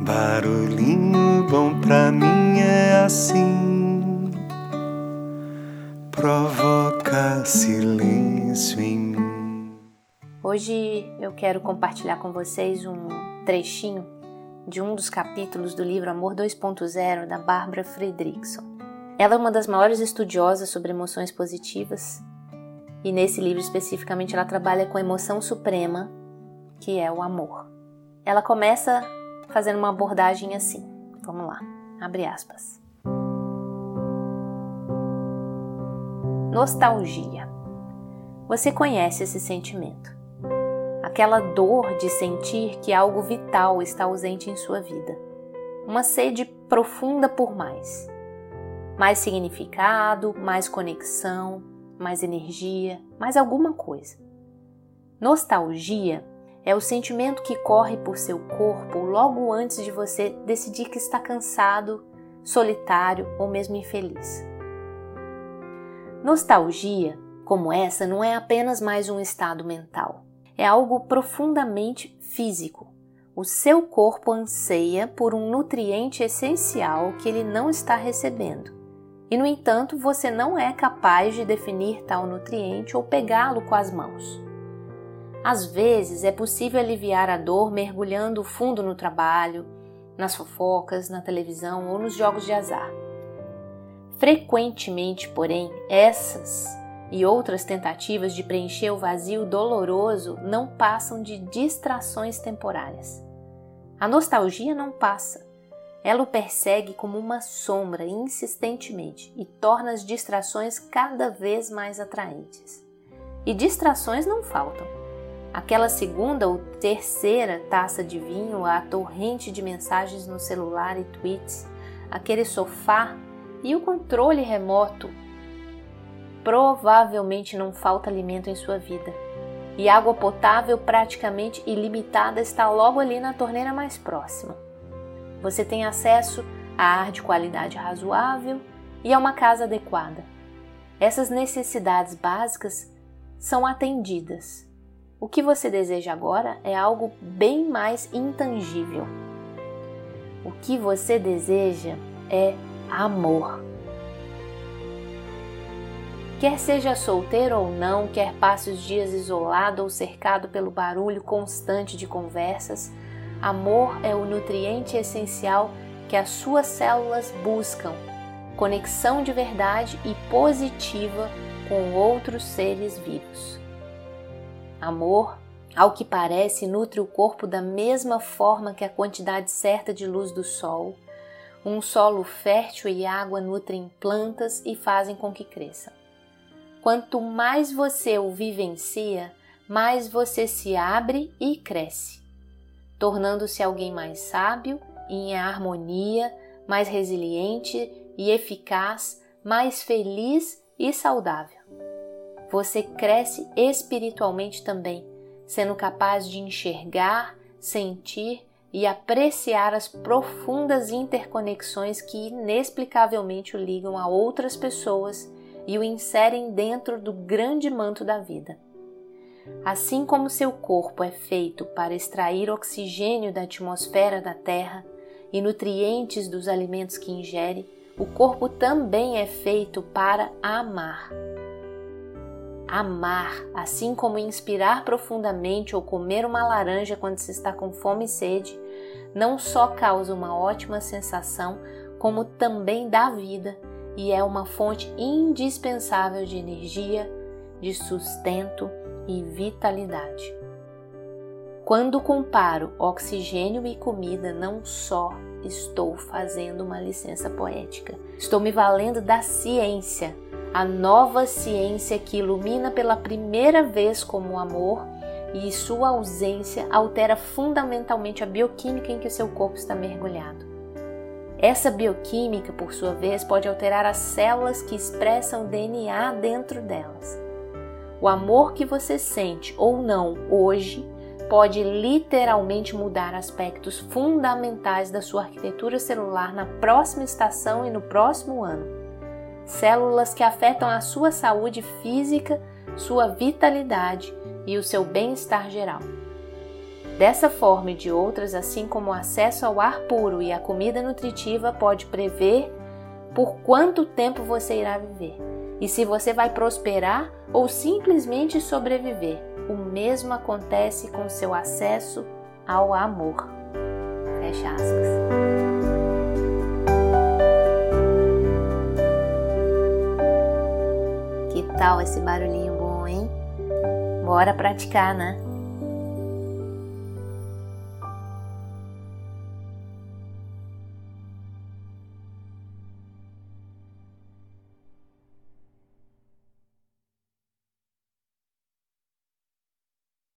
Barulhinho bom pra mim é assim, provoca silêncio em mim. Hoje eu quero compartilhar com vocês um trechinho de um dos capítulos do livro Amor 2.0 da Barbara Fredrickson. Ela é uma das maiores estudiosas sobre emoções positivas e nesse livro especificamente ela trabalha com a emoção suprema, que é o amor. Ela começa fazendo uma abordagem assim. Vamos lá, abre aspas. Nostalgia. Você conhece esse sentimento. Aquela dor de sentir que algo vital está ausente em sua vida. Uma sede profunda por mais. Mais significado, mais conexão, mais energia, mais alguma coisa. Nostalgia é o sentimento que corre por seu corpo logo antes de você decidir que está cansado, solitário ou mesmo infeliz. Nostalgia, como essa, não é apenas mais um estado mental. É algo profundamente físico. O seu corpo anseia por um nutriente essencial que ele não está recebendo. E, no entanto, você não é capaz de definir tal nutriente ou pegá-lo com as mãos. Às vezes é possível aliviar a dor mergulhando fundo no trabalho, nas fofocas, na televisão ou nos jogos de azar. Frequentemente, porém, essas e outras tentativas de preencher o vazio doloroso não passam de distrações temporárias. A nostalgia não passa. Ela o persegue como uma sombra insistentemente e torna as distrações cada vez mais atraentes. E distrações não faltam aquela segunda ou terceira taça de vinho, a torrente de mensagens no celular e tweets, aquele sofá e o controle remoto. Provavelmente não falta alimento em sua vida. E água potável praticamente ilimitada está logo ali na torneira mais próxima. Você tem acesso a ar de qualidade razoável e a uma casa adequada. Essas necessidades básicas são atendidas o que você deseja agora é algo bem mais intangível. O que você deseja é amor. Quer seja solteiro ou não, quer passe os dias isolado ou cercado pelo barulho constante de conversas, amor é o nutriente essencial que as suas células buscam. Conexão de verdade e positiva com outros seres vivos. Amor, ao que parece, nutre o corpo da mesma forma que a quantidade certa de luz do sol. Um solo fértil e água nutrem plantas e fazem com que cresçam. Quanto mais você o vivencia, mais você se abre e cresce, tornando-se alguém mais sábio e em harmonia, mais resiliente e eficaz, mais feliz e saudável você cresce espiritualmente também, sendo capaz de enxergar, sentir e apreciar as profundas interconexões que inexplicavelmente o ligam a outras pessoas e o inserem dentro do grande manto da vida. Assim como seu corpo é feito para extrair oxigênio da atmosfera da Terra e nutrientes dos alimentos que ingere, o corpo também é feito para amar. Amar, assim como inspirar profundamente ou comer uma laranja quando se está com fome e sede, não só causa uma ótima sensação, como também dá vida e é uma fonte indispensável de energia, de sustento e vitalidade. Quando comparo oxigênio e comida, não só estou fazendo uma licença poética, estou me valendo da ciência a nova ciência que ilumina pela primeira vez como o amor e sua ausência altera fundamentalmente a bioquímica em que o seu corpo está mergulhado. Essa bioquímica, por sua vez, pode alterar as células que expressam DNA dentro delas. O amor que você sente ou não hoje pode literalmente mudar aspectos fundamentais da sua arquitetura celular na próxima estação e no próximo ano células que afetam a sua saúde física, sua vitalidade e o seu bem-estar geral. Dessa forma e de outras, assim como o acesso ao ar puro e à comida nutritiva pode prever por quanto tempo você irá viver e se você vai prosperar ou simplesmente sobreviver. O mesmo acontece com seu acesso ao amor. Fecha aspas. Tal esse barulhinho bom, hein? Bora praticar, né?